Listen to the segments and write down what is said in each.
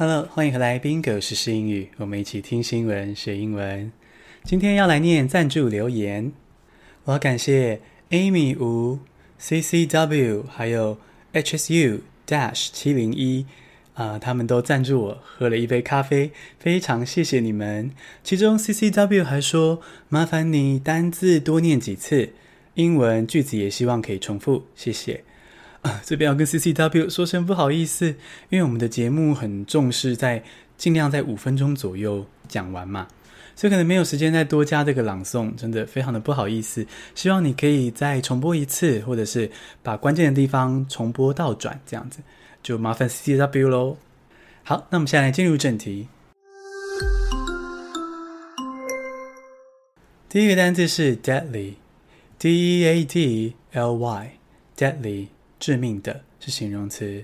Hello，欢迎回来，Bingo 时英语，我们一起听新闻学英文。今天要来念赞助留言，我要感谢 Amy 吴、CCW 还有 HSU Dash 七零一啊，他们都赞助我喝了一杯咖啡，非常谢谢你们。其中 CCW 还说，麻烦你单字多念几次，英文句子也希望可以重复，谢谢。啊，这边要跟 CCW 说声不好意思，因为我们的节目很重视在尽量在五分钟左右讲完嘛，所以可能没有时间再多加这个朗诵，真的非常的不好意思。希望你可以再重播一次，或者是把关键的地方重播倒转，这样子就麻烦 CCW 喽。好，那我们现在来进入正题。第一个单字是 deadly，D-E-A-D-L-Y，deadly。致命的是形容词。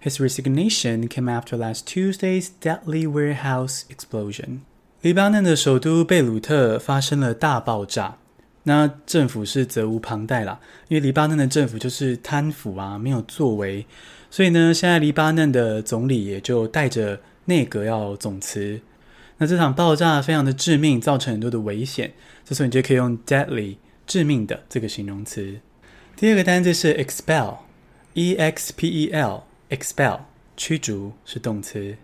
His resignation came after last Tuesday's deadly warehouse explosion。黎巴嫩的首都贝鲁特发生了大爆炸，那政府是责无旁贷啦，因为黎巴嫩的政府就是贪腐啊，没有作为，所以呢，现在黎巴嫩的总理也就带着内阁要总辞。那这场爆炸非常的致命，造成很多的危险，这时候你就可以用 deadly 致命的这个形容词。第二个单字是 expel。E X P E L expel 驱逐是动词。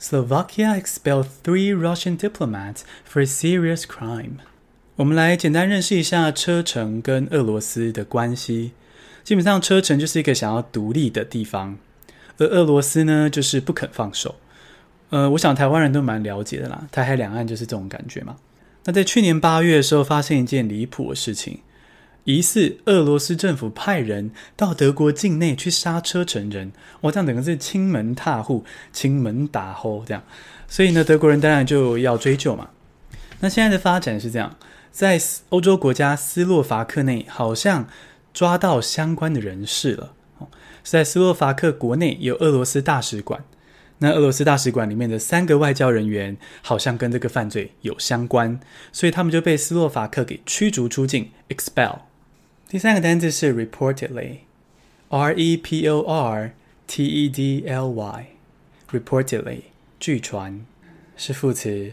Slovakia expelled three Russian diplomats for a serious crime。我们来简单认识一下车臣跟俄罗斯的关系。基本上，车臣就是一个想要独立的地方，而俄罗斯呢，就是不肯放手。呃，我想台湾人都蛮了解的啦，台海两岸就是这种感觉嘛。那在去年八月的时候，发现一件离谱的事情。疑似俄罗斯政府派人到德国境内去杀车成人，哇，这样等于是侵门踏户、侵门打户这样，所以呢，德国人当然就要追究嘛。那现在的发展是这样，在欧洲国家斯洛伐克内好像抓到相关的人士了，是在斯洛伐克国内有俄罗斯大使馆，那俄罗斯大使馆里面的三个外交人员好像跟这个犯罪有相关，所以他们就被斯洛伐克给驱逐出境，expel。第三个单词是 reportedly，R-E-P-O-R-T-E-D-L-Y，reportedly，据传是副词。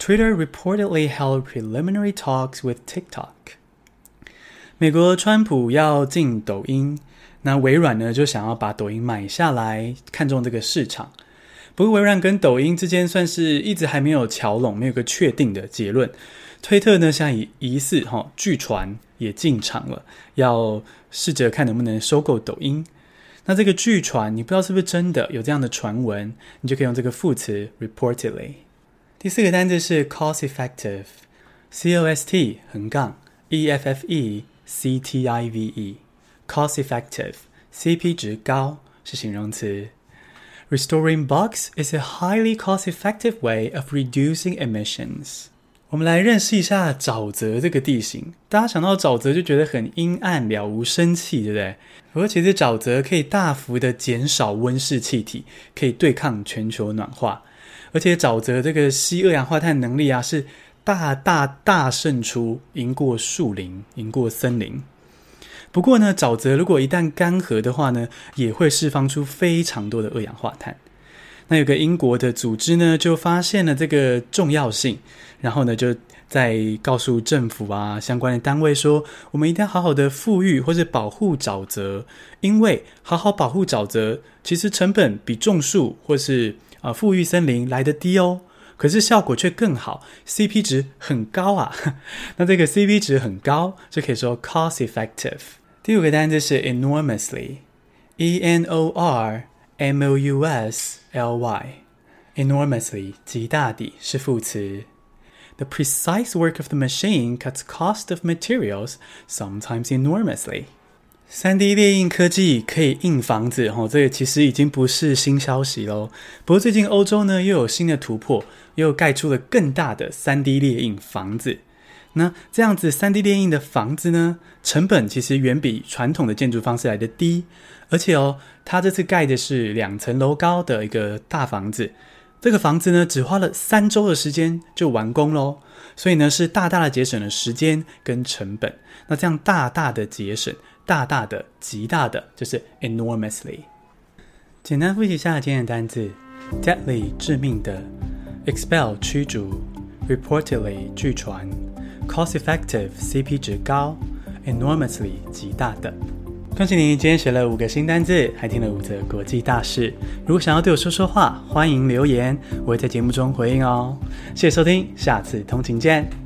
Twitter reportedly held preliminary talks with TikTok。美国川普要进抖音，那微软呢就想要把抖音买下来，看中这个市场。不过微软跟抖音之间算是一直还没有桥拢，没有个确定的结论。推特呢，现在以疑似哈，据传也进场了，要试着看能不能收购抖音。那这个据传，你不知道是不是真的有这样的传闻，你就可以用这个副词 reportedly。第四个单字是 cost effective，c o s t 横杠 e f f e c t i v e，cost effective，CP 值高是形容词。Restoring bugs is a highly cost effective way of reducing emissions。 我们来认识一下沼泽这个地形。大家想到沼泽就觉得很阴暗、了无生气，对不对？不过其实沼泽可以大幅的减少温室气体，可以对抗全球暖化。而且沼泽这个吸二氧化碳能力啊，是大大大胜出，赢过树林，赢过森林。不过呢，沼泽如果一旦干涸的话呢，也会释放出非常多的二氧化碳。那有个英国的组织呢，就发现了这个重要性，然后呢，就在告诉政府啊相关的单位说，我们一定要好好的复育或者保护沼泽，因为好好保护沼泽，其实成本比种树或是啊复育森林来得低哦，可是效果却更好，CP 值很高啊。那这个 CP 值很高，就可以说 cost effective。第五个单词是 enormously，E N O R。M O U S L Y，enormously 极大地是副词。The precise work of the machine cuts cost of materials sometimes enormously。三 D 列印科技可以印房子，哦，这个其实已经不是新消息喽。不过最近欧洲呢又有新的突破，又盖出了更大的三 D 列印房子。 那这样子三 D 列印的房子呢，成本其实远比传统的建筑方式来得低，而且哦，它这次盖的是两层楼高的一个大房子，这个房子呢只花了三周的时间就完工喽，所以呢是大大的节省了时间跟成本。那这样大大的节省，大大的极大的就是 enormously。简单复习一下今天的单字 deadly 致命的，expel 驱逐，reportedly 据传，cost-effective CP 值高，enormously 极大的。恭喜你，今天学了五个新单字，还听了五则国际大事。如果想要对我说说话，欢迎留言，我会在节目中回应哦。谢谢收听，下次通勤见。